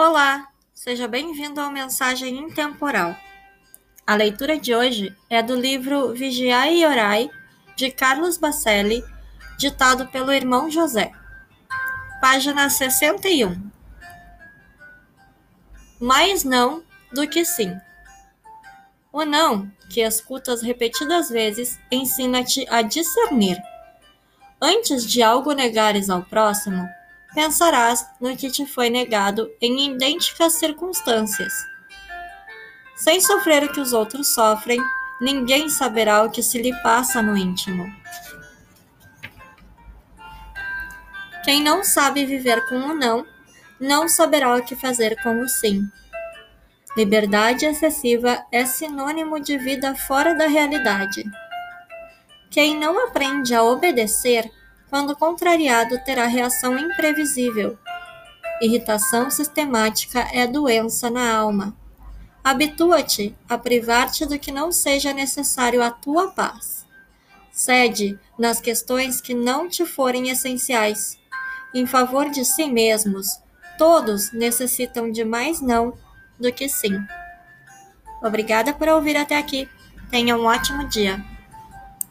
Olá, seja bem-vindo ao Mensagem Intemporal. A leitura de hoje é do livro Vigiai e Orai, de Carlos Bacelli, ditado pelo irmão José. Página 61. Mais não do que sim. O não, que escutas repetidas vezes, ensina-te a discernir. Antes de algo negares ao próximo, pensarás no que te foi negado em idênticas circunstâncias. Sem sofrer o que os outros sofrem, ninguém saberá o que se lhe passa no íntimo. Quem não sabe viver com o não, não saberá o que fazer com o sim. Liberdade excessiva é sinônimo de vida fora da realidade. Quem não aprende a obedecer, quando contrariado, terá reação imprevisível. Irritação sistemática é doença na alma. Habitua-te a privar-te do que não seja necessário à tua paz. Cede nas questões que não te forem essenciais. Em favor de si mesmos, todos necessitam de mais não do que sim. Obrigada por ouvir até aqui. Tenha um ótimo dia.